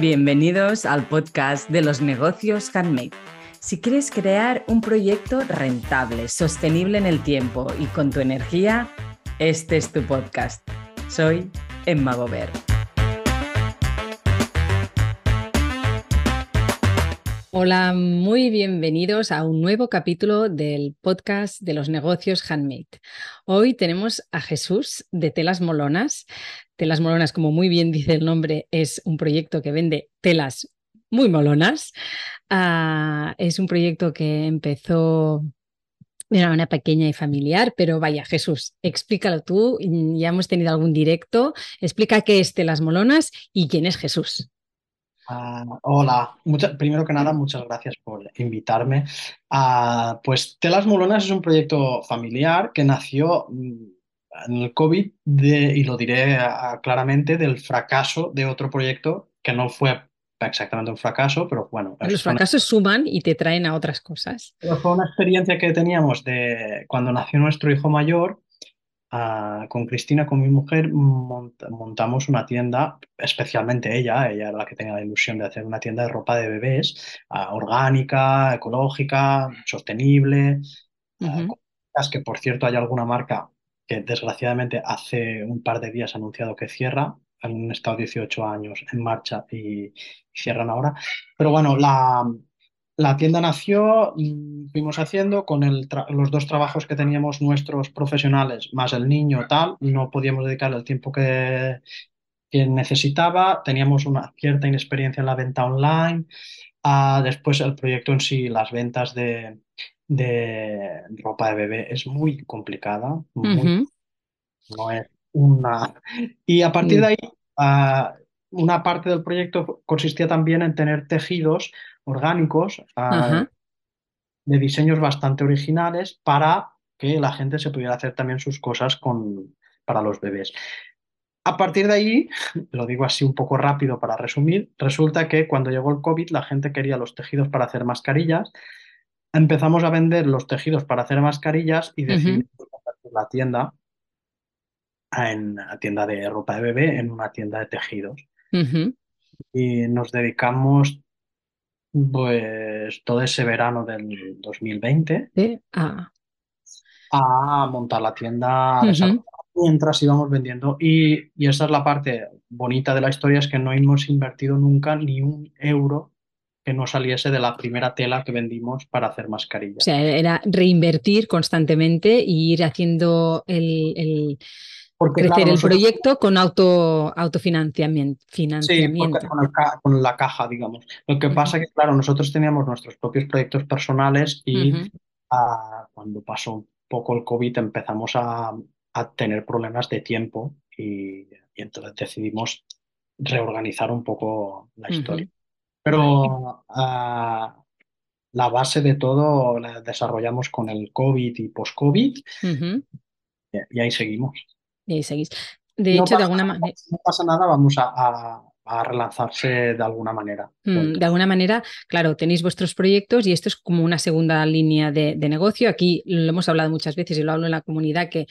Bienvenidos al podcast de los negocios handmade. Si quieres crear un proyecto rentable, sostenible en el tiempo y con tu energía, este es tu podcast. Soy Emma Gober. Hola, muy bienvenidos a un nuevo capítulo del podcast de los negocios handmade. Hoy tenemos a Jesús de Telas Molonas. Telas Molonas, como muy bien dice el nombre, es un proyecto que vende telas muy molonas. Ah, es un proyecto que empezó de una manera pequeña y familiar, pero vaya, Jesús, explícalo tú. Ya hemos tenido algún directo. Explica qué es Telas Molonas y quién es Jesús. Ah, hola, primero que nada, muchas gracias por invitarme. Ah, pues Telas Molonas es un proyecto familiar que nació mm, en el COVID y lo diré ah, claramente del fracaso de otro proyecto que no fue exactamente un fracaso, pero bueno. Los fracasos suman y te traen a otras cosas. Pero fue una experiencia que teníamos de cuando nació nuestro hijo mayor con Cristina, con mi mujer, montamos una tienda, especialmente ella, ella era la que tenía la ilusión de hacer una tienda de ropa de bebés, orgánica, ecológica, sostenible. que por cierto hay alguna marca que desgraciadamente hace un par de días ha anunciado que cierra, han estado 18 años en marcha y cierran ahora. Pero bueno, la, la tienda nació, mm, fuimos haciendo con los dos trabajos que teníamos nuestros profesionales, más el niño, tal, no podíamos dedicar el tiempo que, necesitaba, teníamos una cierta inexperiencia en la venta online. Ah, después el proyecto en sí, las ventas de, ropa de bebé es muy complicada, no es una... Y a partir de ahí, ah, una parte del proyecto consistía también en tener tejidos orgánicos de diseños bastante originales para que la gente se pudiera hacer también sus cosas con, para los bebés. A partir de ahí, lo digo así un poco rápido para resumir, resulta que cuando llegó el COVID la gente quería los tejidos para hacer mascarillas. Empezamos a vender los tejidos para hacer mascarillas y decidimos la tienda en la tienda de ropa de bebé en una tienda de tejidos. Y nos dedicamos pues todo ese verano del 2020 ah. a montar la tienda mientras íbamos vendiendo. Y, y, esa es la parte bonita de la historia, es que no hemos invertido nunca ni un euro que no saliese de la primera tela que vendimos para hacer mascarillas. O sea, era reinvertir constantemente y ir haciendo el crecer el proyecto con auto, autofinanciamiento. Financiamiento. Sí, con, la caja, digamos. Lo que pasa es que, claro, nosotros teníamos nuestros propios proyectos personales y ah, cuando pasó un poco el COVID empezamos a, tener problemas de tiempo y, entonces decidimos reorganizar un poco la historia. Pero la base de todo la desarrollamos con el COVID y post-COVID y ahí seguimos. Y seguís. De hecho, de alguna manera. No pasa nada, vamos a, relanzarse de alguna manera. Mm, de alguna manera, claro, tenéis vuestros proyectos y esto es como una segunda línea de, negocio. Aquí lo hemos hablado muchas veces y lo hablo en la comunidad que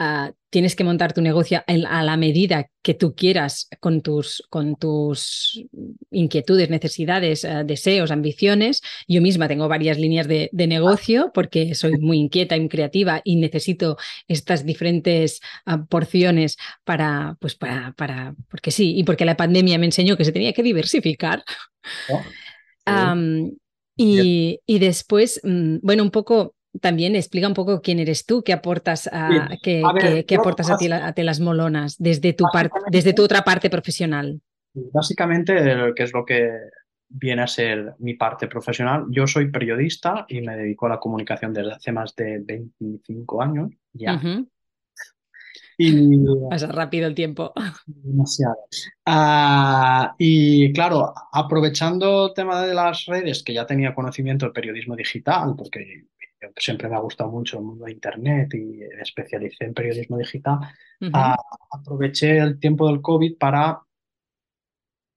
ah, tienes que montar tu negocio a la medida que tú quieras con tus, con tus inquietudes, necesidades, eh, deseos, ambiciones. Yo misma tengo varias líneas de, negocio porque soy muy inquieta y creativa y necesito estas diferentes ah, porciones para, pues para, para, porque sí, y porque la pandemia me enseñó que se tenía que diversificar. Oh, y, y, después, mm, bueno, un poco también explica un poco quién eres tú, qué aportas a, qué, aportas a, ti, a, las molonas desde tu, parte, desde tu otra parte profesional. Básicamente, ¿qué es lo que viene a ser mi parte profesional? Yo soy periodista y me dedico a la comunicación desde hace más de 25 años ya. Y pasa rápido el tiempo. Demasiado. Ah, y claro, aprovechando el tema de las redes, que ya tenía conocimiento del periodismo digital, porque siempre me ha gustado mucho el mundo de Internet y me especialicé en periodismo digital, aproveché el tiempo del COVID para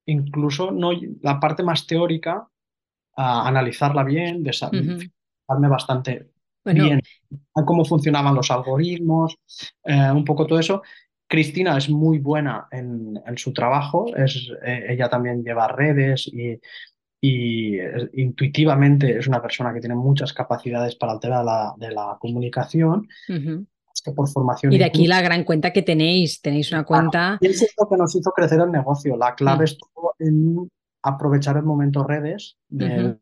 incluso no, la parte más teórica, analizarla bien, desarrollarme bastante bien a cómo funcionaban los algoritmos, eh, un poco todo eso. Cristina es muy buena en, su trabajo, es, eh, ella también lleva redes y, intuitivamente es una persona que tiene muchas capacidades para el tema de la, comunicación. que por formación y de aquí la gran cuenta que tenéis, tenéis una cuenta... Y eso es lo que nos hizo crecer el negocio. La clave mm. estuvo en aprovechar el momento redes del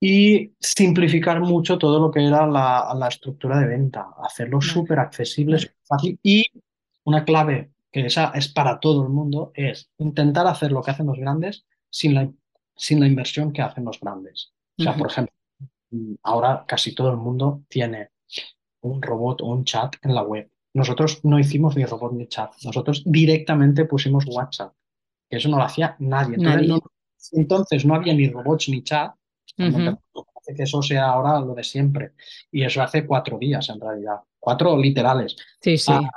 y simplificar mucho todo lo que era la, estructura de venta, hacerlo súper accesible, fácil y una clave que esa es para todo el mundo es intentar hacer lo que hacen los grandes sin la, sin la inversión que hacen los grandes. O sea, por ejemplo, ahora casi todo el mundo tiene un robot o un chat en la web. Nosotros no hicimos ni robot ni chat, nosotros directamente pusimos WhatsApp, que eso no lo hacía nadie. Entonces, No, había ni robots ni chat. Hace que eso sea ahora lo de siempre. Y eso hace cuatro días en realidad, cuatro literales. Sí, sí. Ah,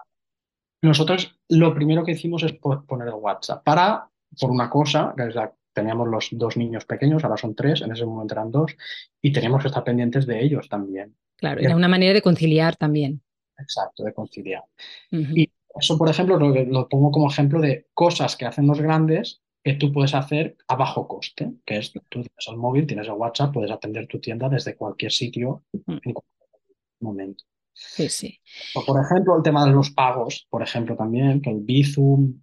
nosotros lo primero que hicimos es poner el WhatsApp para, por una cosa, que teníamos los dos niños pequeños, ahora son tres, en ese momento eran dos, y teníamos que estar pendientes de ellos también. Claro, era una manera de conciliar también. Exacto, de conciliar. Y eso, por ejemplo, lo, pongo como ejemplo de cosas que hacen los grandes que tú puedes hacer a bajo coste, que es tú tienes el móvil, tienes el WhatsApp, puedes atender tu tienda desde cualquier sitio en cualquier momento. Sí, sí. O, por ejemplo, el tema de los pagos, por ejemplo, también, que el Bizum,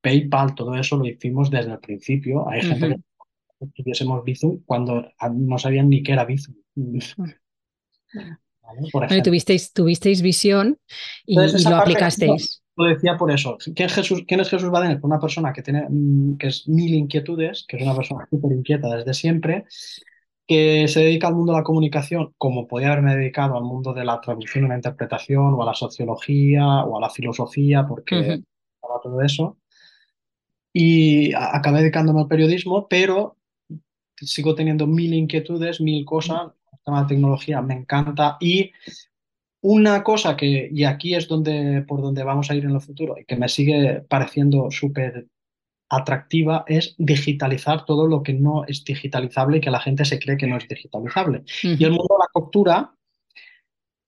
PayPal, todo eso lo hicimos desde el principio. Hay gente que tuviésemos Bizum cuando no sabían ni qué era Bizum. tuvisteis, tuvisteis visión y, lo aplicasteis. Lo decía por eso. ¿Quién, Jesús, ¿Quién es Jesús Badenes? Una persona que tiene mm, que es mil inquietudes, que es una persona súper inquieta desde siempre, que se dedica al mundo de la comunicación, como podía haberme dedicado al mundo de la traducción y la interpretación, o a la sociología, o a la filosofía, porque todo eso. Y acabé dedicándome al periodismo, pero sigo teniendo mil inquietudes, mil cosas. Tema de tecnología me encanta. Y una cosa que, y aquí es donde, por donde vamos a ir en el futuro y que me sigue pareciendo súper atractiva es digitalizar todo lo que no es digitalizable y que la gente se cree que no es digitalizable. Y el mundo de la costura,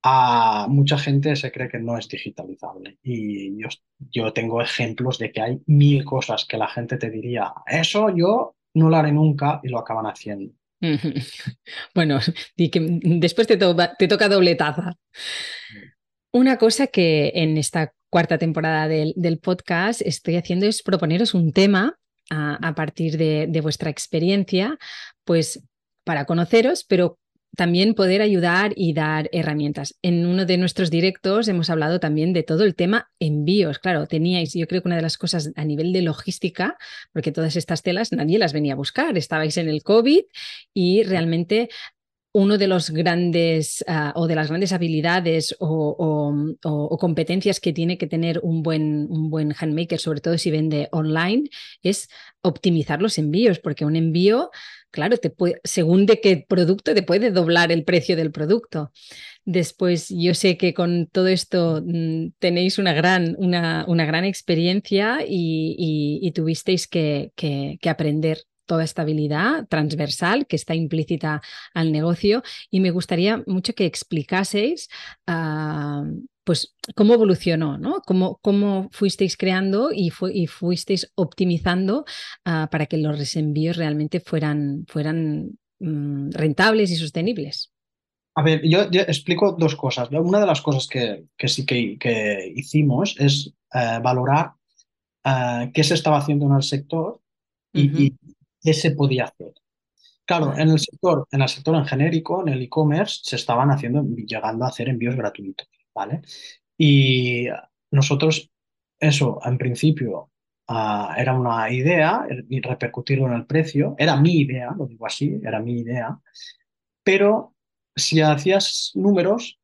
a mucha gente se cree que no es digitalizable. Y yo, yo tengo ejemplos de que hay mil cosas que la gente te diría, eso yo no lo haré nunca y lo acaban haciendo. Bueno, que después te, te toca doble taza. Una cosa que en esta cuarta temporada del, podcast estoy haciendo es proponeros un tema a, partir de, de, vuestra experiencia, pues para conoceros, pero también poder ayudar y dar herramientas. En uno de nuestros directos hemos hablado también de todo el tema envíos. Claro, teníais, yo creo que una de las cosas a nivel de logística, porque todas estas telas nadie las venía a buscar, estabais en el COVID y realmente uno de los grandes ah, o de las grandes habilidades o, competencias que tiene que tener un buen, un buen handmaker, sobre todo si vende online, es optimizar los envíos, porque un envío claro, te puede, según de qué producto, te puede doblar el precio del producto. Después, yo sé que con todo esto mm, tenéis una gran, una, una gran experiencia y, tuvisteis que, aprender toda esta habilidad transversal que está implícita al negocio y me gustaría mucho que explicaseis ah, pues cómo evolucionó, ¿no? Cómo, cómo fuisteis creando y, y fuisteis optimizando ah, para que los envíos realmente fueran, fueran mm, rentables y sostenibles. A ver, yo, explico dos cosas. Una de las cosas que, sí que, hicimos es eh, valorar eh, qué se estaba haciendo en el sector y, qué se podía hacer. Claro, en el sector, en el sector en genérico, en el e-commerce, se estaban haciendo, llegando a hacer envíos gratuitos. ¿vale? Y nosotros, eso en principio ah, era una idea y repercutirlo en el precio, era mi idea, lo digo así, era mi idea, pero si hacías números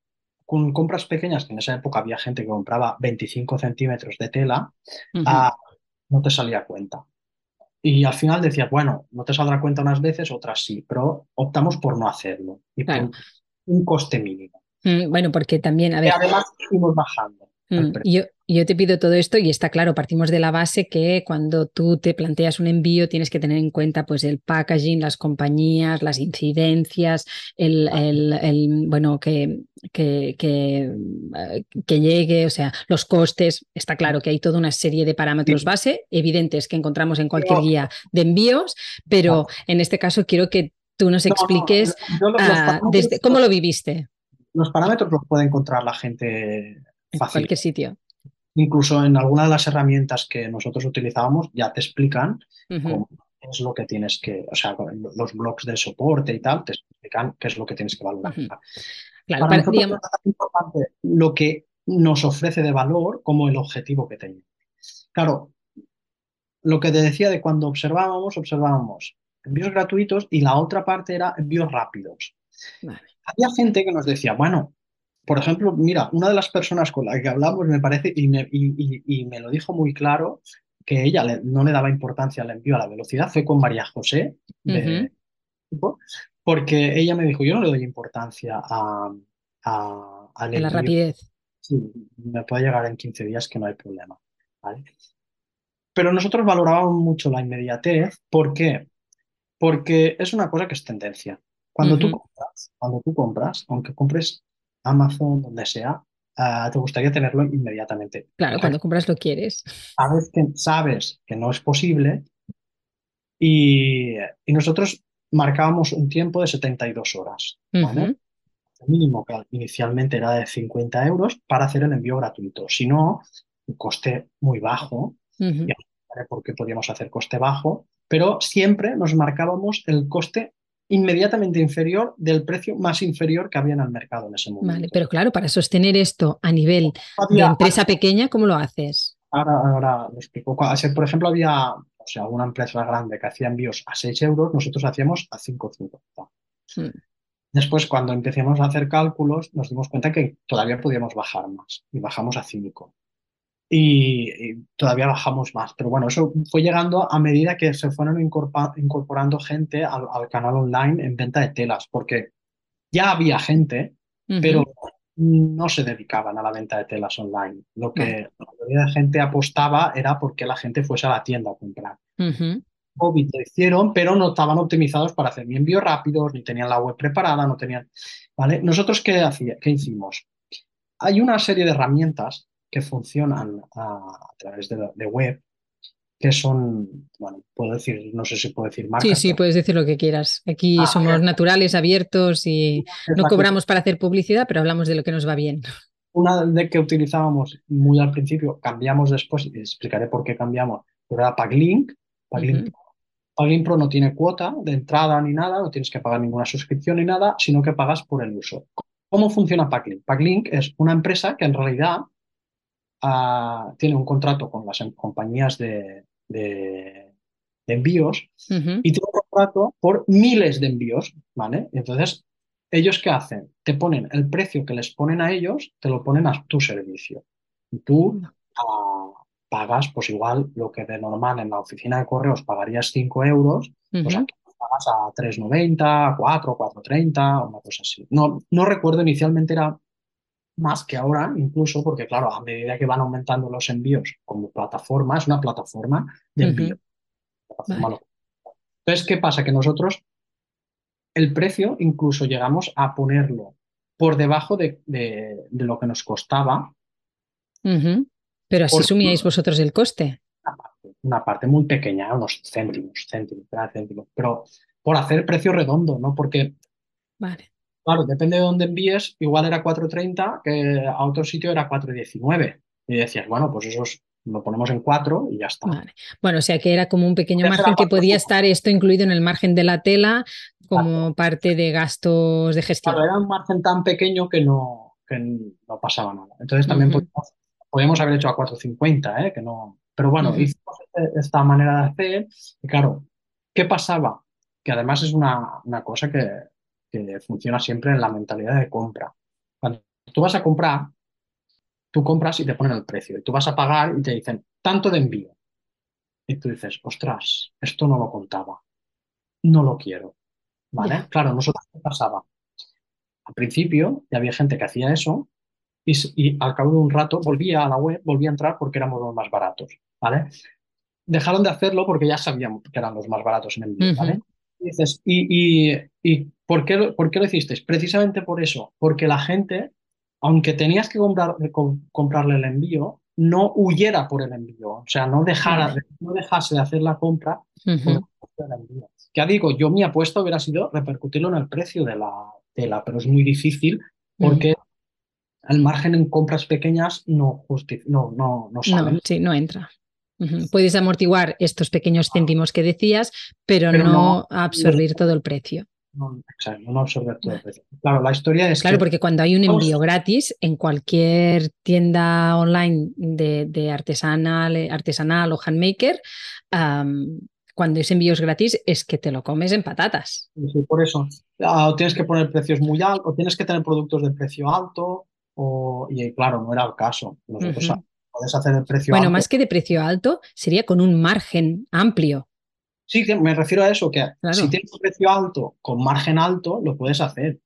con compras pequeñas, que en esa época había gente que compraba 25 centímetros de tela, ah, no te salía cuenta. Y al final decías, bueno, no te saldrá cuenta unas veces, otras sí, pero optamos por no hacerlo y por un coste mínimo. Mm, bueno, porque también, a ver. además fuimos bajando. Mm. Yo, yo te pido todo esto y está claro, partimos de la base que cuando tú te planteas un envío tienes que tener en cuenta pues el packaging, las compañías, las incidencias, el, el- el, bueno, que, que, que, eh, que llegue, o sea, los costes. Está claro que hay toda una serie de parámetros Sí. base evidentes que encontramos en cualquier guía de envíos, pero en este caso quiero que tú nos No, no, expliques yo los, los ah, desde cómo lo viviste los parámetros los puede encontrar la gente en fácil. cualquier sitio. Incluso en alguna de las herramientas que nosotros utilizábamos ya te explican Ujú, cómo es lo que tienes que, o sea, los blogs de soporte y tal, te explican qué es lo que tienes que valorar. Claro, Para para- nosotros digamos, es tan importante lo que nos ofrece de valor como el objetivo que tenemos. Claro, lo que te decía de cuando observábamos, observábamos envíos gratuitos y la otra parte era envíos rápidos. vale. Había gente que nos decía, bueno, por ejemplo, mira, una de las personas con la que hablamos me parece, y me, y- y- y me lo dijo muy claro, que ella le- no le daba importancia al envío a la velocidad, fue con María José, de, porque ella me dijo, yo no le doy importancia a, a- de la rapidez. Sí, me puede llegar en 15 días que no hay problema. ¿vale? Pero nosotros valorábamos mucho la inmediatez. ¿Por qué? Porque es una cosa que es tendencia. Cuando tú compras, cuando tú compras, aunque compres Amazon, donde sea, ah, te gustaría tenerlo inmediatamente. Claro, cuando compras lo quieres. sabes que, sabes que no es posible y, y nosotros marcábamos un tiempo de 72 horas. ¿vale? Ujú. El mínimo que inicialmente era de 50 euros para hacer el envío gratuito. Si no, un coste muy bajo, Ujú. ya explicaré por qué podíamos hacer coste bajo, pero siempre nos marcábamos el coste inmediatamente inferior del precio más inferior que había en el mercado en ese momento. Vale, pero claro, para sostener esto a nivel de Había- empresa pequeña, ¿cómo lo haces? Ahora, ahora lo explico. Por ejemplo, había, o sea, alguna empresa grande que hacía envíos a 6 euros, nosotros hacíamos a 5,50. Mm. Después, cuando empecemos a hacer cálculos, nos dimos cuenta que todavía podíamos bajar más y bajamos a 5. Y, y todavía bajamos más. Pero bueno, eso fue llegando a medida que se fueron incorpora- incorporando gente al, al canal online en venta de telas, porque ya había gente, pero no se dedicaban a la venta de telas online. Lo que la mayoría de gente apostaba era porque la gente fuese a la tienda a comprar. Ujú. COVID lo hicieron, pero no estaban optimizados para hacer ni envíos rápidos, ni tenían la web preparada, no tenían. ¿Vale? ¿Nosotros qué, hacía, qué hicimos? Hay una serie de herramientas que funcionan a, través de, de web, que son, bueno, puedo decir, no sé si puedo decir marcas. Sí, sí, pero- puedes decir lo que quieras. Aquí Ah, somos naturales, abiertos y no cobramos para hacer publicidad, pero hablamos de lo que nos va bien. Una de que utilizábamos muy al principio, cambiamos después, y explicaré por qué cambiamos, pero era Paglink. Paglink, Ujú. Paglink Pro no tiene cuota de entrada ni nada, no tienes que pagar ninguna suscripción ni nada, sino que pagas por el uso. ¿Cómo funciona Paglink? Paglink es una empresa que en realidad ah, tiene un contrato con las em- compañías de, de- de envíos y tiene un contrato por miles de envíos, ¿vale? Entonces, ¿ellos qué hacen? Te ponen el precio que les ponen a ellos, te lo ponen a tu servicio. Y tú ah, pagas, pues igual lo que de normal en la oficina de correos pagarías 5 euros, pues Ujú. aquí pagas a 3,90, a 4, 4,30, una cosa así. No, no recuerdo, inicialmente era más que ahora, incluso porque, claro, a medida que van aumentando los envíos como plataforma, es una plataforma de envío. Plataforma Vale. local. Entonces, ¿qué pasa? Que nosotros el precio incluso llegamos a ponerlo por debajo de, de- de lo que nos costaba. Pero así sumíais vosotros el coste. una parte, una parte muy pequeña, unos céntimos, céntimos, cada céntimo, pero por hacer precio redondo, ¿no? Porque, Vale. Claro, depende de dónde envíes, igual era 4.30, que a otro sitio era 4.19. Y decías, bueno, pues eso es- lo ponemos en 4 y ya está. Vale. Bueno, o sea que era como un pequeño margen que podía estar esto incluido en el margen de la tela como parte de gastos de gestión. Claro, era un margen tan pequeño que no, que no pasaba nada. Entonces también podíamos, podíamos haber hecho a 4.50, ¿eh? Que no, pero bueno, hicimos este- esta manera de hacer. Y claro, ¿qué pasaba? Que además es una, una cosa que, que funciona siempre en la mentalidad de compra. Cuando tú vas a comprar, tú compras y te ponen el precio. Y tú vas a pagar y te dicen tanto de envío. Y tú dices, ostras, esto no lo contaba. No lo quiero. ¿Vale? Claro, nosotros, ¿qué pasaba? Al principio ya había gente que hacía eso y, al cabo de un rato volvía a la web, volvía a entrar porque éramos los más baratos, ¿vale? Dejaron de hacerlo porque ya sabíamos que eran los más baratos en envío, ¿vale? Y dices, ¿y, y, por, qué, por qué lo hicisteis? Precisamente por eso, porque la gente, aunque tenías que comprar, comprarle el envío, no huyera por el envío, o sea, no, dejara, no dejase de hacer la compra por el envío. Ya digo, yo mi apuesta hubiera sido repercutirlo en el precio de la tela, pero es muy difícil porque el margen en compras pequeñas no, no, no, no sale. sí, no entra. Puedes amortiguar estos pequeños céntimos que decías, pero, no, absorber todo el precio. No, exacto, no absorber todo el precio. Claro, la historia es. Claro, porque cuando hay un envío gratis en cualquier tienda online de, artesanal, artesanal o handmaker, cuando es envíos gratis es que te lo comes en patatas. Sí, por eso. Ah, o tienes que poner precios muy altos, o tienes que tener productos de precio alto, y claro, no era el caso. Nosotros puedes hacer el precio bueno, más que de precio alto, sería con un margen amplio. Sí, me refiero a eso, que si tienes un precio alto con margen alto, lo puedes hacer.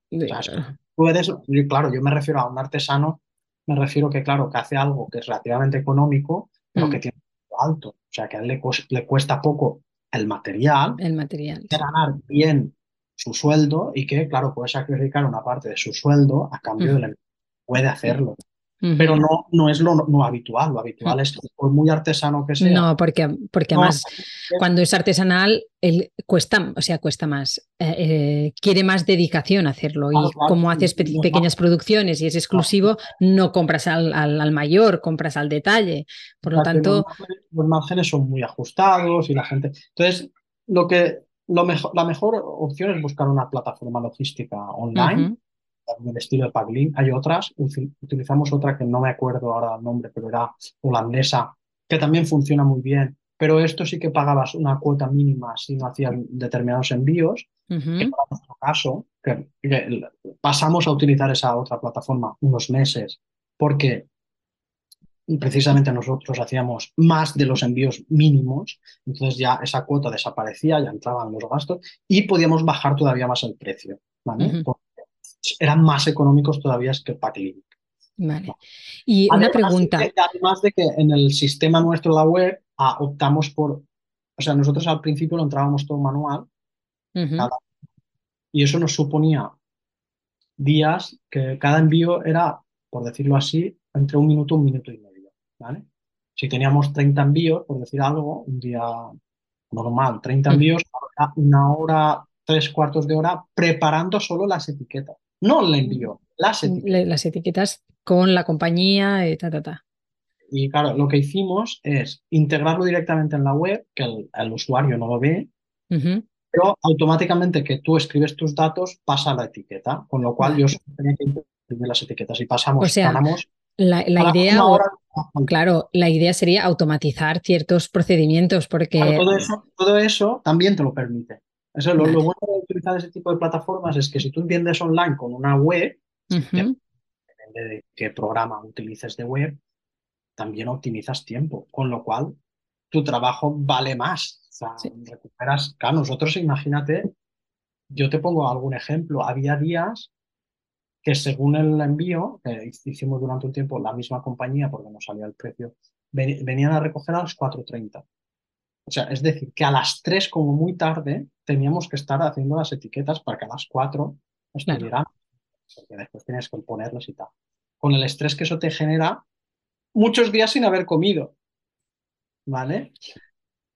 puedes, claro, yo me refiero a un artesano, me refiero que, claro, que hace algo que es relativamente económico, pero mm. que tiene un precio alto. O sea, que a él le, le cuesta poco el material. El material. ganar bien su sueldo y que, claro, puede sacrificar una parte de su sueldo a cambio del puede hacerlo. Pero no, no es lo no habitual. Lo habitual es que por muy artesano que sea. No, porque, porque además cuando es artesanal, él cuesta, o sea, cuesta más. Eh, eh, quiere más dedicación hacerlo. y como haces pequeñas producciones y es exclusivo, no compras al, al, mayor, compras al detalle. Por lo tanto. Los márgenes, son muy ajustados y la gente. Entonces, lo que lo mejor, la mejor opción es buscar una plataforma logística online del estilo de Paglin. Hay otras, utilizamos otra que no me acuerdo ahora el nombre, pero era holandesa, que también funciona muy bien. Pero esto sí que pagabas una cuota mínima si no hacías determinados envíos. En nuestro caso, que, pasamos a utilizar esa otra plataforma unos meses porque precisamente nosotros hacíamos más de los envíos mínimos, entonces ya esa cuota desaparecía, ya entraban los gastos y podíamos bajar todavía más el precio. ¿vale? Eran más económicos todavía que Packlink. Vale. Y una pregunta. además de que en el sistema nuestro, la web, ah, optamos por. O sea, nosotros al principio lo entrábamos todo manual. y eso nos suponía días que cada envío era, por decirlo así, entre un minuto y un minuto y medio. ¿vale? Si teníamos 30 envíos, por decir algo, un día normal, 30 envíos, una hora, tres cuartos de hora preparando solo las etiquetas. No le envío, las etiquetas. Las etiquetas con la compañía, y ta, ta, ta. Y claro, lo que hicimos es integrarlo directamente en la web, que el, usuario no lo ve, pero automáticamente que tú escribes tus datos pasa la etiqueta, con lo cual yo tenía que imprimir las etiquetas y pasamos, o sea, la, idea, claro, la idea sería automatizar ciertos procedimientos porque... todo, eso, todo eso también te lo permite. Eso, lo, bueno de utilizar ese tipo de plataformas es que si tú vendes online con una web, depende de qué programa utilices de web, también optimizas tiempo, con lo cual tu trabajo vale más. O sea, recuperas. Claro, nosotros imagínate, yo te pongo algún ejemplo. Había días que según el envío, que hicimos durante un tiempo la misma compañía porque nos salía el precio, venían a recoger a las 4.30. O sea, es decir, que a las 3 como muy tarde teníamos que estar haciendo las etiquetas para que a las 4 estuvieran, porque después tienes que ponerlas y tal. Con el estrés que eso te genera, muchos días sin haber comido, ¿vale?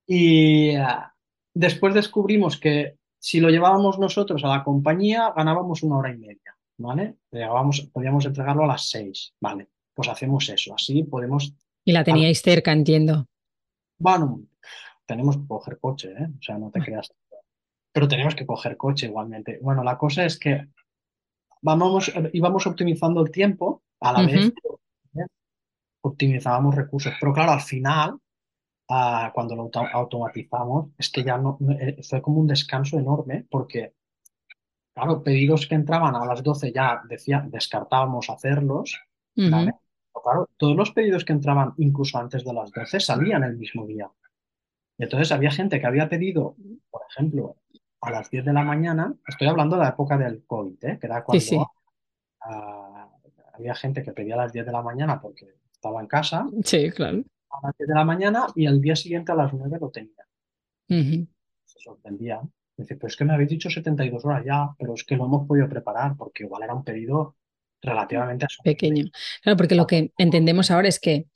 Y ah, después descubrimos que si lo llevábamos nosotros a la compañía, ganábamos una hora y media, ¿vale? Llegábamos, podíamos entregarlo a las 6, ¿vale? Pues hacemos eso, así podemos... Y la teníais cerca, entiendo. Bueno, tenemos que coger coche, ¿eh? o sea, no te creas. Pero tenemos que coger coche igualmente. Bueno, la cosa es que vamos, íbamos optimizando el tiempo a la vez que optimizábamos recursos. Pero claro, al final, ah, cuando lo automatizamos, es que ya no, eh, fue como un descanso enorme porque, claro, pedidos que entraban a las 12 ya decía, descartábamos hacerlos, claro, todos los pedidos que entraban incluso antes de las 12 salían el mismo día. Y entonces había gente que había pedido, por ejemplo, a las 10 de la mañana, estoy hablando de la época del COVID, ¿eh? que era cuando había gente que pedía a las 10 de la mañana porque estaba en casa, Sí, claro. a las 10 de la mañana y al día siguiente a las 9 lo tenía. Se sorprendía. Dice, pero es que me habéis dicho 72 horas ya, pero es que lo hemos podido preparar porque igual era un pedido relativamente. Pequeño. Claro, porque lo que entendemos ahora es que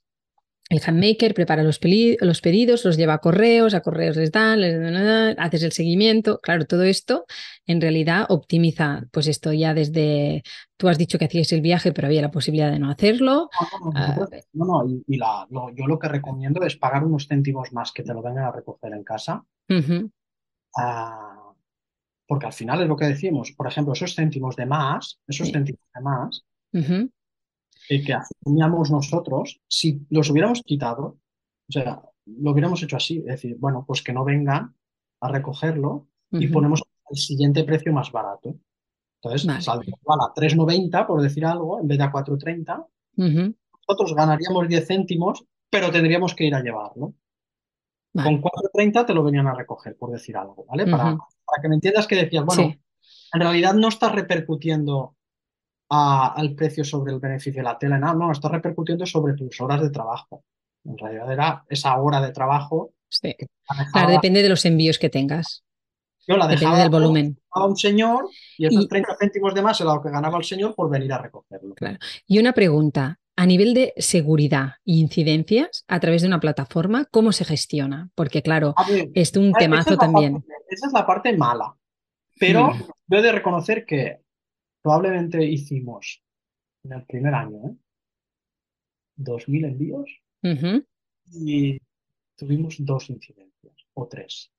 el handmaker prepara los, pedidos, los lleva a correos, a correos les dan, les dan, haces el seguimiento. Claro, todo esto en realidad optimiza, pues esto ya desde, tú has dicho que hacíais el viaje, pero había la posibilidad de no hacerlo. No, no, Ah, nosotros- no, no, y, y la- lo- yo lo que recomiendo es pagar unos céntimos más que te lo vengan a recoger en casa, ah, porque al final es lo que decimos, por ejemplo, esos céntimos de más, esos Sí. céntimos de más eh, que asumíamos nosotros, si los hubiéramos quitado, o sea, lo hubiéramos hecho así, es decir, bueno, pues que no vengan a recogerlo y ponemos el siguiente precio más barato. Entonces, Vale. saldría igual a 3,90 por decir algo, en vez de a 4,30. Ujú, Nosotros ganaríamos 10 céntimos, pero tendríamos que ir a llevarlo. Vale. Con 4,30 te lo venían a recoger, por decir algo, ¿vale? Para, para que me entiendas que decías, bueno, Sí. en realidad no estás repercutiendo a- al precio sobre el beneficio de la tela, no, no, estás repercutiendo sobre tus horas de trabajo. En realidad era esa hora de trabajo Sí. que Claro, depende de los envíos que tengas, yo la depende dejaba del volumen. a un señor y esos Y- 30 céntimos de más era lo que ganaba el señor por venir a recogerlo. Claro. Y una pregunta, a nivel de seguridad e incidencias a través de una plataforma, ¿cómo se gestiona? Porque claro, ver, es un esa temazo es también. parte- esa es la parte mala, pero Mm. he de reconocer que probablemente hicimos en el primer año, ¿eh? 2.000 envíos y tuvimos dos incidencias o tres.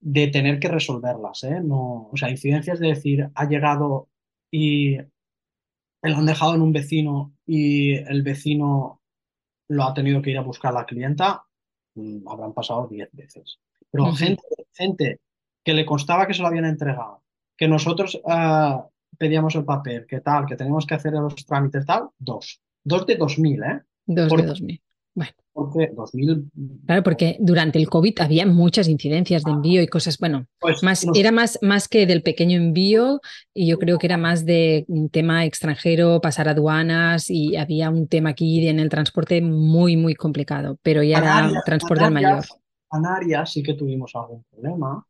De tener que resolverlas, ¿eh? No, o sea, incidencias de decir, ha llegado y lo han dejado en un vecino y el vecino lo ha tenido que ir a buscar a la clienta, mm, habrán pasado 10 veces. Pero gente, gente que le constaba que se lo habían entregado, que nosotros ah, pedíamos el papel, que tal, que teníamos que hacer los trámites, tal, dos. Dos de 2.000, ¿eh? Dos Por- de 2000. Bueno, Porque 2.000... claro, porque durante el COVID había muchas incidencias de envío y cosas, bueno, Pues más, nos- era más, más que del pequeño envío y yo creo que era más de un tema extranjero, pasar aduanas y había un tema aquí en el transporte muy, muy complicado, pero ya era Canarias- transporte al mayor. Canarias- Canarias sí que tuvimos algún problema,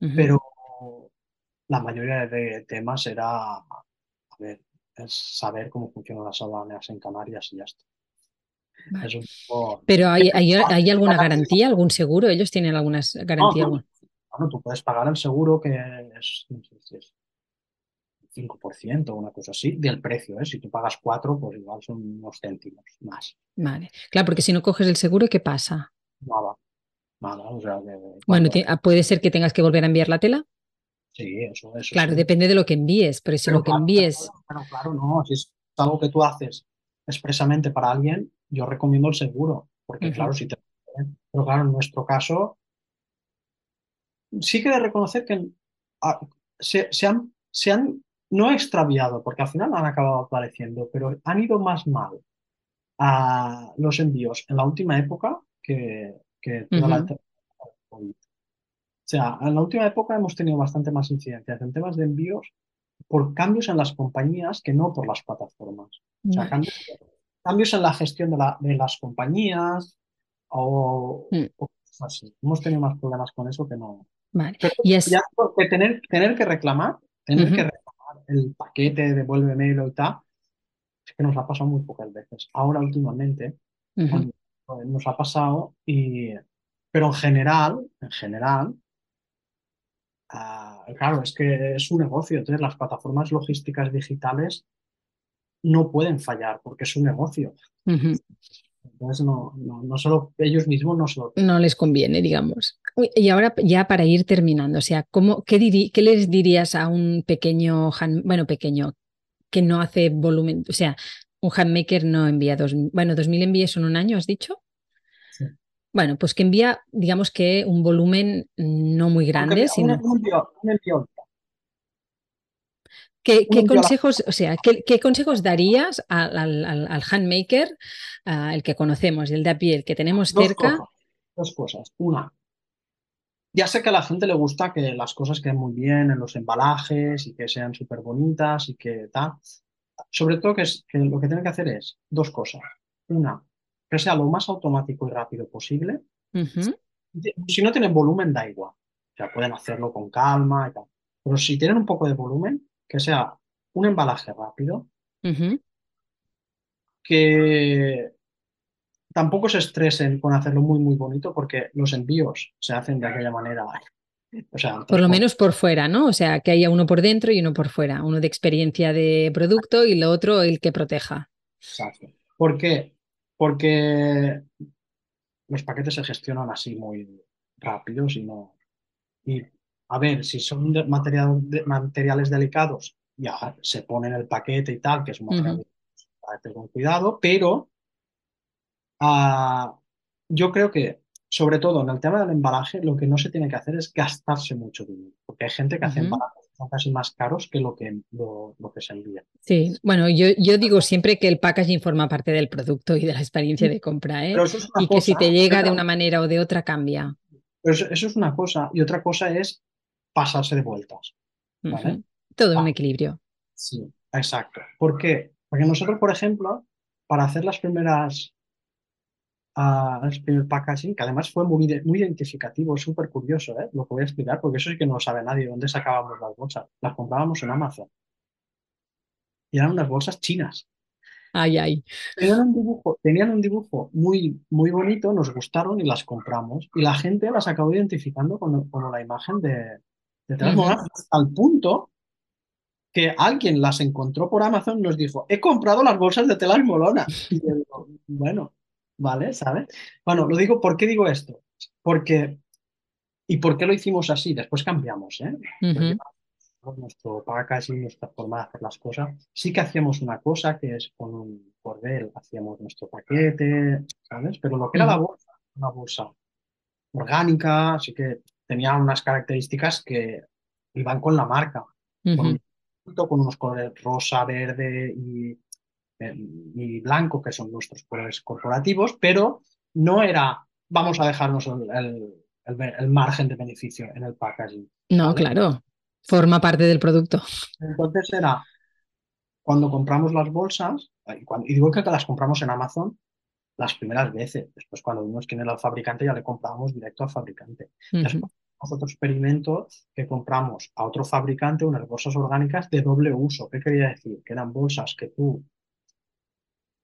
Ujú. pero la mayoría de temas era, a ver, es saber cómo funcionan las aduanas en Canarias y ya está. Vale. Es un poco- Pero ¿hay, hay, hay alguna garantía, algún seguro? ¿Ellos tienen algunas No, garantías? tú, bueno, tú puedes pagar el seguro que es, no sé si es 5% o una cosa así del precio, ¿eh? Si tú pagas 4, pues igual son unos céntimos más. Vale. Claro, porque si no coges el seguro, ¿qué pasa? Nada, nada, o sea, que Bueno, puede ser que tengas que volver a enviar la tela. Sí, eso, eso Claro, sí. depende de lo que envíes, pero si Pero lo que envíes, Pero claro, no, si es algo que tú haces expresamente para alguien, yo recomiendo el seguro, porque claro, si te... Pero claro, en nuestro caso, sí que de reconocer que ah, se, se han, se han, no extraviado, porque al final han acabado apareciendo, pero han ido más mal a los envíos en la última época que, que toda COVID. O sea, en la última época hemos tenido bastante más incidencias en temas de envíos por cambios en las compañías que no por las plataformas. O sea, Vale. cambios, cambios en la gestión de, la- de las compañías o, Mm. o cosas así. Hemos tenido más problemas con eso que no. Vale. Pero Y es, ya porque tener, tener que reclamar, tener Ujú. que reclamar el paquete, devuélvemelo y tal, es que nos ha pasado muy pocas veces. Ahora últimamente cuando- pues, nos ha pasado y pero en general, en general, ah, claro, es que es un negocio, entonces las plataformas logísticas digitales no pueden fallar porque es un negocio. Entonces no, no, no solo ellos mismos no solo no les conviene, digamos. Y ahora ya para ir terminando, o sea, ¿cómo, qué, diri- qué les dirías a un pequeño, hand- bueno, pequeño, que no hace volumen, o sea, un handmaker no envía dos, bueno, dos mil envíos en un año, has dicho? Bueno, pues que envía, digamos que un volumen no muy grande, sino ¿qué, qué consejos, o sea, qué, qué consejos darías al, al- al- handmaker, ah, el que conocemos, el de a pie, el que tenemos dos cerca? cosas, dos cosas. Una, ya sé que a la gente le gusta que las cosas queden muy bien en los embalajes y que sean súper bonitas y que tal. sobre todo que, es, que lo que tiene que hacer es dos cosas. Una, que sea lo más automático y rápido posible. Si no tienen volumen, da igual. O sea, pueden hacerlo con calma y tal. Pero si tienen un poco de volumen, que sea un embalaje rápido, que tampoco se estresen con hacerlo muy, muy bonito, porque los envíos se hacen de aquella manera. O sea, Por lo menos por fuera, ¿no? O sea, que haya uno por dentro y uno por fuera, uno de experiencia de producto y lo otro el que proteja. Exacto. ¿Por qué? Porque los paquetes se gestionan así muy rápidos y no. Y a ver, si son de material- de- materiales delicados, ya se pone en el paquete y tal, que es un material para hacer con cuidado, pero ah, yo creo que, sobre todo en el tema del embalaje, lo que no se tiene que hacer es gastarse mucho dinero, porque hay gente que hace que son casi más caros que lo que, lo, lo que se envía. Sí, bueno, yo, yo digo siempre que el packaging forma parte del producto y de la experiencia de compra, ¿eh? Es Y que si te llega de una manera o de otra cambia. pero eso, eso es una cosa, y otra cosa es pasarse de vueltas. Todo un Ah. equilibrio. Sí, exacto. ¿Por qué? Porque nosotros, por ejemplo, para hacer las primeras, el primer packaging, que además fue muy, muy identificativo, súper curioso, ¿eh? Lo que voy a explicar, porque eso sí que no lo sabe nadie, dónde sacábamos las bolsas. Las comprábamos en Amazon. Y eran unas bolsas chinas. Ay, ay. Tenían un dibujo, tenían un dibujo muy, muy bonito, nos gustaron y las compramos. Y la gente las acabó identificando como, como la imagen de, de hasta el punto que alguien las encontró por Amazon y nos dijo, he comprado las bolsas de telas molona. Y yo digo, bueno, vale, ¿sabes? Bueno, lo digo, ¿por qué digo esto? Porque, ¿y por qué lo hicimos así? Después cambiamos, ¿eh? Ujú. Porque nuestro packaging, nuestra forma de hacer las cosas, sí que hacíamos una cosa que es con un cordel, hacíamos nuestro paquete, ¿sabes? Pero lo que era la bolsa, una bolsa orgánica, así que tenía unas características que iban con la marca un- con unos colores rosa, verde y, y blanco, que son nuestros colores corporativos, pero no era vamos a dejarnos el, el- el- el margen de beneficio en el packaging. No, claro. Forma parte del producto. Entonces era cuando compramos las bolsas, y, cuando- y digo que las compramos en Amazon las primeras veces, después cuando vimos quién era el fabricante ya le comprábamos directo al fabricante. Ujú. Después hicimos otro experimento que compramos a otro fabricante unas bolsas orgánicas de doble uso. ¿Qué quería decir? Que eran bolsas que tú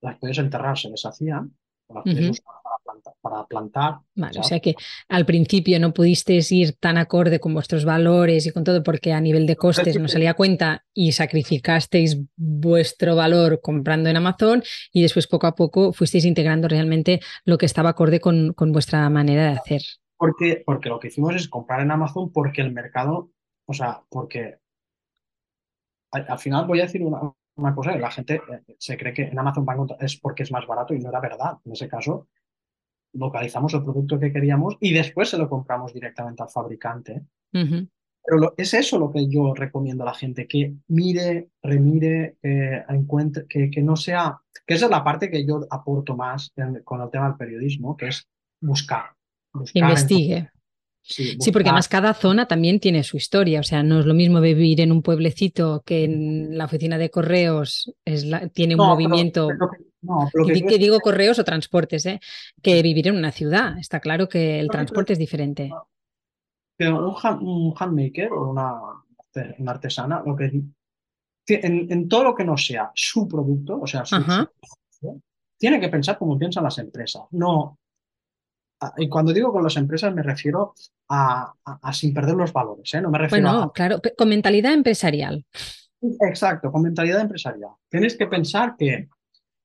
las podías enterrar, se deshacían, o las usar para plantar, para plantar, Vale, o sea que al principio no pudisteis ir tan acorde con vuestros valores y con todo porque a nivel de costes no salía cuenta y sacrificasteis vuestro valor comprando en Amazon y después poco a poco fuisteis integrando realmente lo que estaba acorde con, con vuestra manera de hacer. Porque, porque lo que hicimos es comprar en Amazon porque el mercado, o sea, porque al, al final voy a decir una, una cosa, la gente eh, se cree que en Amazon va a encontrar- es porque es más barato y no era verdad. En ese caso, localizamos el producto que queríamos y después se lo compramos directamente al fabricante. Pero lo- es eso lo que yo recomiendo a la gente, que mire, remire, que encuentre, que, que no sea, que esa es la parte que yo aporto más en- con el tema del periodismo, que es buscar. buscar Investigue. Sí, Sí, porque además cada zona también tiene su historia. O sea, no es lo mismo vivir en un pueblecito que en la oficina de correos es la- tiene un No, pero- movimiento. pero que- no, pero que, digo correos o transportes, ¿eh? que vivir en una ciudad. Está claro que el pero- transporte es diferente. un, hand- un handmaker o una, una artesana, lo que en, en todo lo que no sea su producto, o sea, su, su- tiene que pensar como piensan las empresas. No, y cuando digo con las empresas me refiero a, a- a sin perder los valores, ¿eh? No me refiero Bueno, a, claro, con mentalidad empresarial. Exacto, con mentalidad empresarial. Tienes que pensar que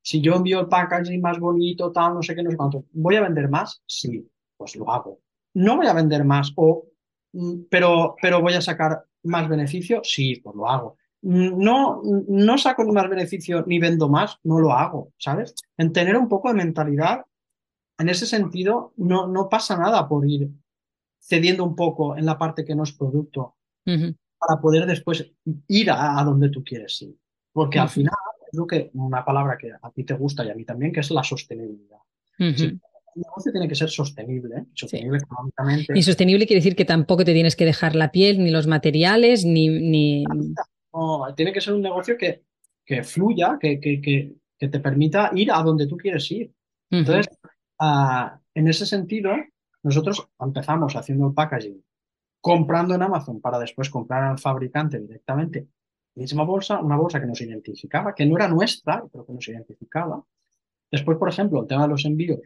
si yo envío el packaging más bonito, tal, no sé qué, no sé cuánto, ¿voy a vender más? Sí, pues lo hago. ¿No voy a vender más? O, mm, pero, pero voy a sacar más beneficio? Sí, pues lo hago. Mm, No, no saco ni más beneficio ni vendo más, no lo hago, ¿sabes? En tener un poco de mentalidad, en ese sentido, no, no pasa nada por ir cediendo un poco en la parte que no es producto para poder después ir a, a donde tú quieres ir. Porque al final es lo que, una palabra que a ti te gusta y a mí también, que es la sostenibilidad. Sí, el negocio tiene que ser sostenible, ¿eh? sostenible económicamente. Y sostenible quiere decir que tampoco te tienes que dejar la piel, ni los materiales, ni, ni... No, tiene que ser un negocio que, que fluya, que, que, que, que te permita ir a donde tú quieres ir. Entonces, uh, en ese sentido, nosotros empezamos haciendo el packaging, comprando en Amazon para después comprar al fabricante directamente. Misma bolsa, una bolsa que nos identificaba, que no era nuestra, pero que nos identificaba. Después, por ejemplo, el tema de los envíos.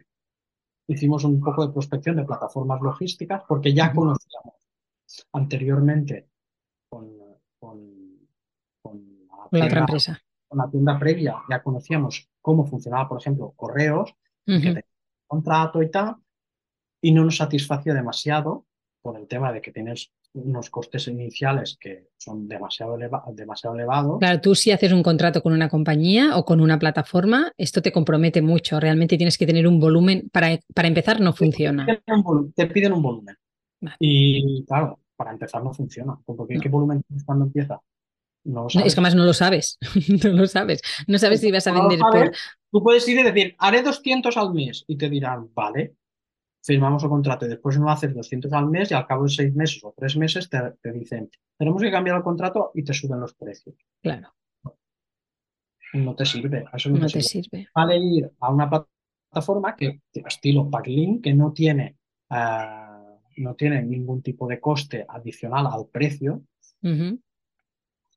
Hicimos un poco de prospección de plataformas logísticas porque ya conocíamos anteriormente con, con, con la, otra empresa. Con la tienda previa ya conocíamos cómo funcionaba, por ejemplo, correos, que tenía un contrato y tal, y no nos satisfacía demasiado por el tema de que tienes unos costes iniciales que son demasiado, demasiado elevados. Claro, tú si haces un contrato con una compañía o con una plataforma, esto te compromete mucho. Realmente tienes que tener un volumen. Para, para empezar, no funciona. Te piden un volumen. Y claro, para empezar no funciona. Porque ¿qué volumen tienes cuando empieza? No lo sabes. Es que además no lo sabes. no lo sabes. No sabes si vas a vender por. Tú puedes ir y decir, haré 200 al mes. Y te dirán, vale, firmamos el contrato y después no haces 200 al mes y al cabo de seis meses o tres meses te, dicen, tenemos que cambiar el contrato y te suben los precios. Claro. No te sirve. Eso no, te, sirve. Vale ir a una plataforma que estilo Packlink que no tiene, uh, no tiene ningún tipo de coste adicional al precio.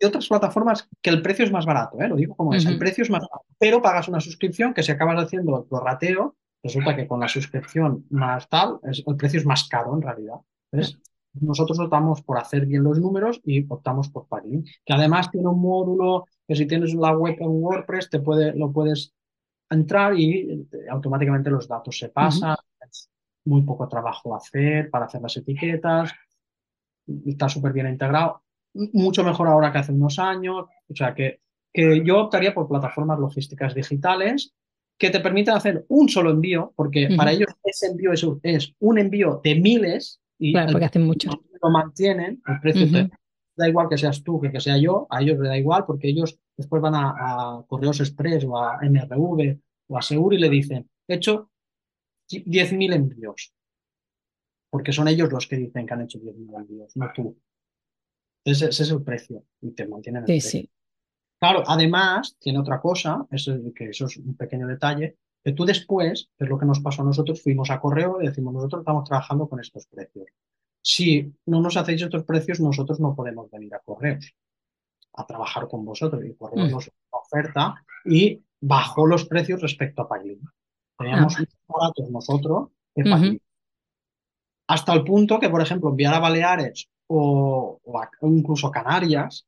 Y otras plataformas que el precio es más barato, ¿eh? lo digo como es, el precio es más barato, pero pagas una suscripción que si acabas haciendo el prorrateo, resulta que con la suscripción más tal, el precio es más caro en realidad. Entonces, nosotros optamos por hacer bien los números y optamos por Pagin, que además tiene un módulo que si tienes la web en WordPress te puede, lo puedes entrar y automáticamente los datos se pasan. Es muy poco trabajo hacer para hacer las etiquetas. Está súper bien integrado. Mucho mejor ahora que hace unos años. O sea que, que yo optaría por plataformas logísticas digitales que te permiten hacer un solo envío, porque para ellos ese envío es, un envío de miles y claro, porque hacen mucho. lo mantienen, el precio da igual que seas tú que que sea yo, a ellos les da igual porque ellos después van a, Correos Express o a MRV o a Segur y le dicen, he hecho 10.000 envíos, porque son ellos los que dicen que han hecho 10.000 envíos, no tú. Ese, ese, es el precio y te mantienen el sí, Sí. Claro, además, tiene otra cosa, eso, que eso es un pequeño detalle, que tú después, que es lo que nos pasó a nosotros, fuimos a correo y decimos, nosotros estamos trabajando con estos precios. Si no nos hacéis estos precios, nosotros no podemos venir a correos a trabajar con vosotros. Y correo mm. nos oferta y bajó los precios respecto a Paglin. Teníamos ah. baratos nosotros que Hasta el punto que, por ejemplo, enviar a Baleares o, incluso a Canarias,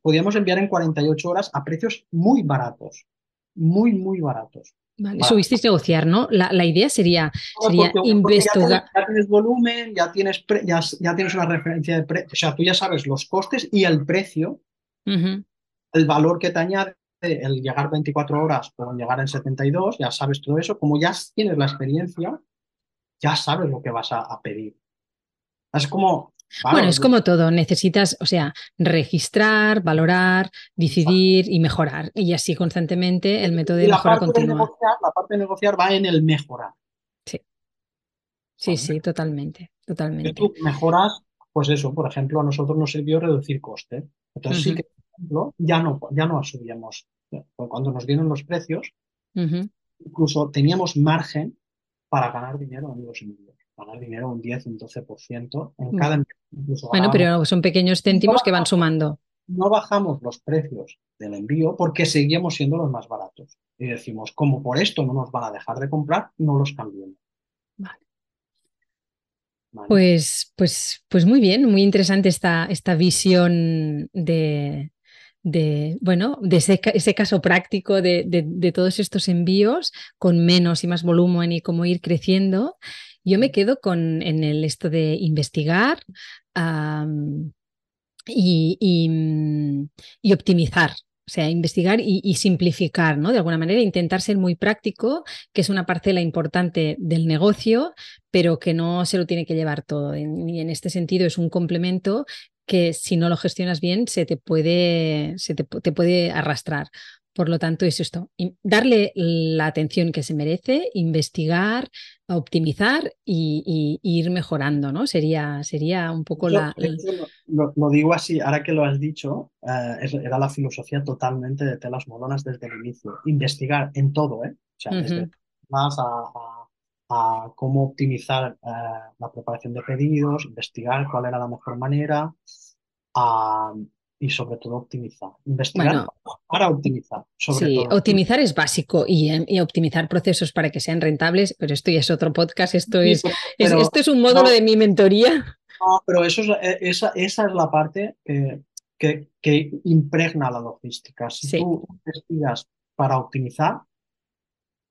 podíamos enviar en 48 horas a precios muy baratos, muy, muy baratos. Vale, subisteis negociar, ¿no? La, la idea sería, sería investigar. Ya, tienes volumen, ya tienes, ya, ya, tienes una referencia de precio, o sea, tú ya sabes los costes y el precio, el valor que te añade el llegar 24 horas o llegar en 72, ya sabes todo eso, como ya tienes la experiencia, ya sabes lo que vas a, a pedir. Es como, bueno, es como todo, necesitas, o sea, registrar, valorar, decidir y mejorar. Y así constantemente el método de mejora continua. la parte de negociar va en el mejorar. Sí. Sí, sí, totalmente, totalmente. tú mejoras, pues eso, por ejemplo, a nosotros nos sirvió reducir costes. Entonces sí que, por ejemplo, ya no, ya no subíamos. Cuando nos dieron los precios, incluso teníamos margen para ganar dinero en los envíos ganar dinero un 10, un 12% en mm. cada Bueno, pero son pequeños céntimos que van sumando. No bajamos los precios del envío porque seguimos siendo los más baratos. Y decimos, como por esto no nos van a dejar de comprar, no los cambiemos. Vale. Pues, pues, pues muy bien, muy interesante esta, esta visión de, de, bueno, de ese, ese caso práctico de, de, todos estos envíos con menos y más volumen y cómo ir creciendo. Yo me quedo con en el esto de investigar y, mm, y, optimizar. O sea, investigar y, simplificar, ¿no? De alguna manera, intentar ser muy práctico, que es una parcela importante del negocio, pero que no se lo tiene que llevar todo. Y en este sentido es un complemento que si no lo gestionas bien se te puede, se te puede arrastrar Por lo tanto, es esto, darle la atención que se merece, investigar, optimizar y, ir mejorando, ¿no? Sería, sería un poco la... Lo, digo así, ahora que lo has dicho, eh, era la filosofía totalmente de telas molonas desde el inicio. Investigar en todo, ¿eh? O sea, desde más a, cómo optimizar eh, la preparación de pedidos, investigar cuál era la mejor manera, a y sobre todo optimizar. Investigar para optimizar. sí, optimizar es básico em, y, optimizar procesos para que sean rentables, pero esto ya es otro podcast, esto, es, esto es un módulo de mi mentoría. No, pero eso es, eh, esa, esa es la parte que, que, impregna la logística. Si tú investigas para optimizar,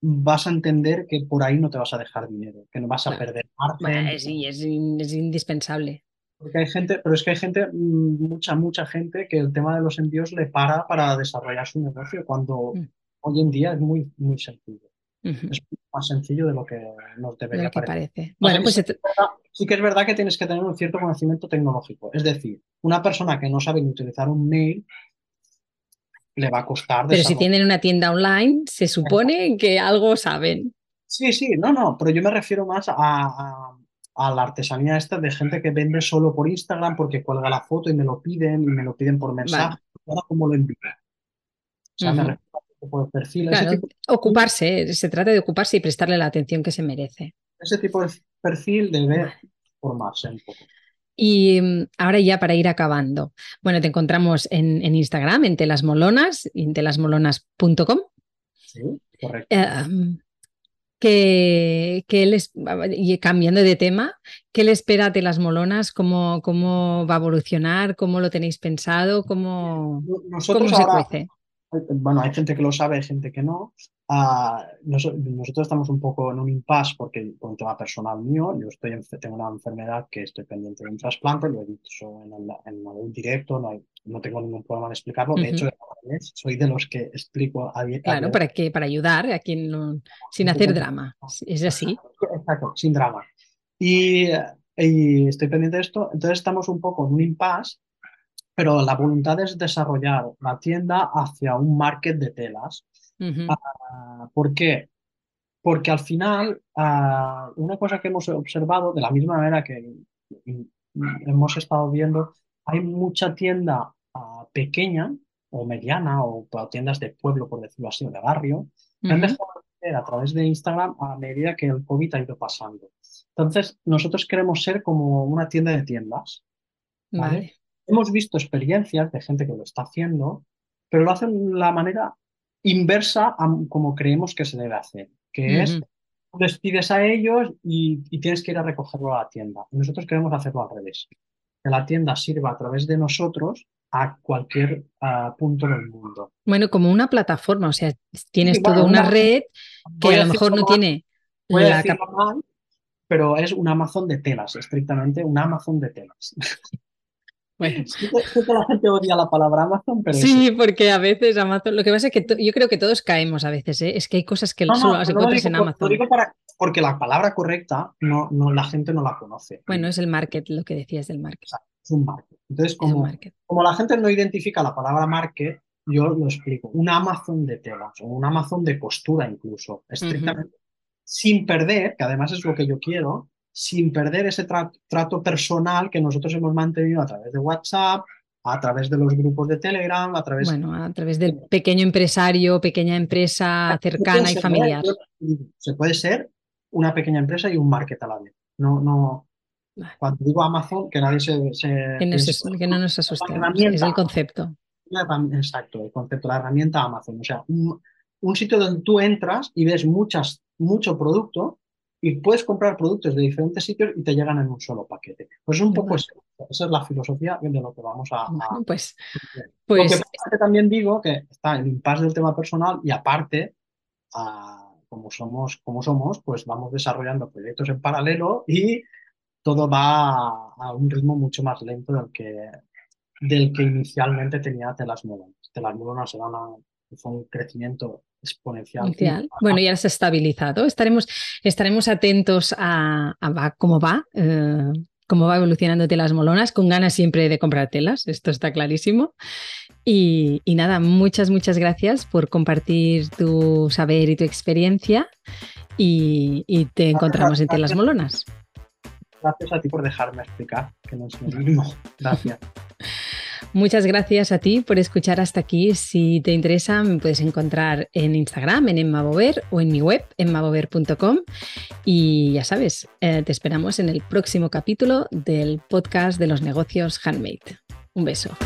vas a entender que por ahí no te vas a dejar dinero, que no vas a perder margen. sí, es, es indispensable. Porque hay gente, pero es que hay gente, mm, mucha, mucha gente que el tema de los envíos le para para desarrollar su negocio cuando mm. hoy en día es muy, muy sencillo. Es más sencillo de lo que nos debería parecer. Bueno, pues sí que es verdad que tienes que tener un cierto conocimiento tecnológico. Es decir, una persona que no sabe ni utilizar un mail le va a costar. Pero si tienen una tienda online, se supone que algo saben. Sí, sí, no, no, pero yo me refiero más a a la artesanía esta de gente que vende solo por Instagram porque cuelga la foto y me lo piden y me lo piden por mensaje. Ahora, ¿cómo lo envío? O sea, me refiero a perfil. ocuparse, se trata de ocuparse y prestarle la atención que se merece. Ese tipo de perfil debe formarse un poco. Y mm, ahora ya para ir acabando. Bueno, te encontramos en, Instagram, en telasmolonas, en telasmolonas.com. Sí, correcto. Eh, que, les, y cambiando de tema, ¿qué le espera de las molonas? ¿Cómo, ¿Cómo va a evolucionar? ¿Cómo lo tenéis pensado? ¿Cómo, Nosotros se cuece? Bueno, hay gente que lo sabe, hay gente que no. Ah, nosotros estamos un poco en un impasse porque por un tema personal mío, yo estoy tengo una enfermedad que estoy pendiente de un trasplante, lo he dicho en, en algún directo, no, no, tengo ningún problema en explicarlo. De hecho, soy de los que explico a Claro, para, que, para ayudar a quien no, sin hacer drama. Es así. Exacto, sin drama. Y, y estoy pendiente de esto, entonces estamos un poco en un impasse pero la voluntad es desarrollar la tienda hacia un market de telas. Ah, ¿Por qué? Porque al final, ah, una cosa que hemos observado, de la misma manera que hemos estado viendo, hay mucha tienda ah, pequeña o mediana o tiendas de pueblo, por decirlo así, o de barrio, que han dejado de hacer a través de Instagram a medida que el COVID ha ido pasando. Entonces, nosotros queremos ser como una tienda de tiendas. Hemos visto experiencias de gente que lo está haciendo, pero lo hacen de la manera inversa a como creemos que se debe hacer, que es les pides a ellos y, tienes que ir a recogerlo a la tienda. Nosotros queremos hacerlo al revés, que la tienda sirva a través de nosotros a cualquier punto del mundo. Bueno, como una plataforma, o sea, tienes toda una, red que a lo mejor no tiene la pero es un Amazon de telas, estrictamente un Amazon de telas. Bueno. que la gente odia la palabra Amazon, pero. Sí, porque a veces Amazon. Lo que pasa es que yo creo que todos caemos a veces, ¿eh? Es que hay cosas que solo las encuentras en Amazon. Lo digo porque la palabra correcta no, no, la gente no la conoce. Bueno, es el market, lo que decías del market. es un market. Entonces, como, como la gente no identifica la palabra market, yo lo explico. Un Amazon de telas o un Amazon de costura, incluso, estrictamente. Sin perder, que además es lo que yo quiero, sin perder ese trato personal que nosotros hemos mantenido a través de WhatsApp, a través de los grupos de Telegram, a través... Bueno, a través del pequeño empresario, pequeña empresa cercana y familiar. Se puede ser una pequeña empresa y un market a la vez. No, no, cuando digo Amazon, que nadie se... que, no, nos asustemos, es el concepto. Exacto, el concepto, la herramienta Amazon. O sea, un, un sitio donde tú entras y ves muchas, mucho producto y puedes comprar productos de diferentes sitios y te llegan en un solo paquete. Pues un poco eso. Esa es la filosofía de lo que vamos a... pues, pues... Pues también digo que está el impasse del tema personal y aparte, como, somos, como somos, pues vamos desarrollando proyectos en paralelo y todo va a, un ritmo mucho más lento del que, del que inicialmente tenía Telas Molonas. Telas Molonas era fue un crecimiento exponencial. Bueno, ya se ha estabilizado. Estaremos, estaremos atentos a, cómo va. Eh, cómo va evolucionando telas molonas, con ganas siempre de comprar telas, esto está clarísimo. Y, nada, muchas, muchas gracias por compartir tu saber y tu experiencia y, te encontramos en las Molonas. Gracias a ti por dejarme explicar, que no es lo mismo. Gracias. Muchas gracias a ti por escuchar hasta aquí. Si te interesa, me puedes encontrar en Instagram, en Emmabover o en mi web, emmabover.com. Y ya sabes, eh, te esperamos en el próximo capítulo del podcast de los negocios handmade. Un beso.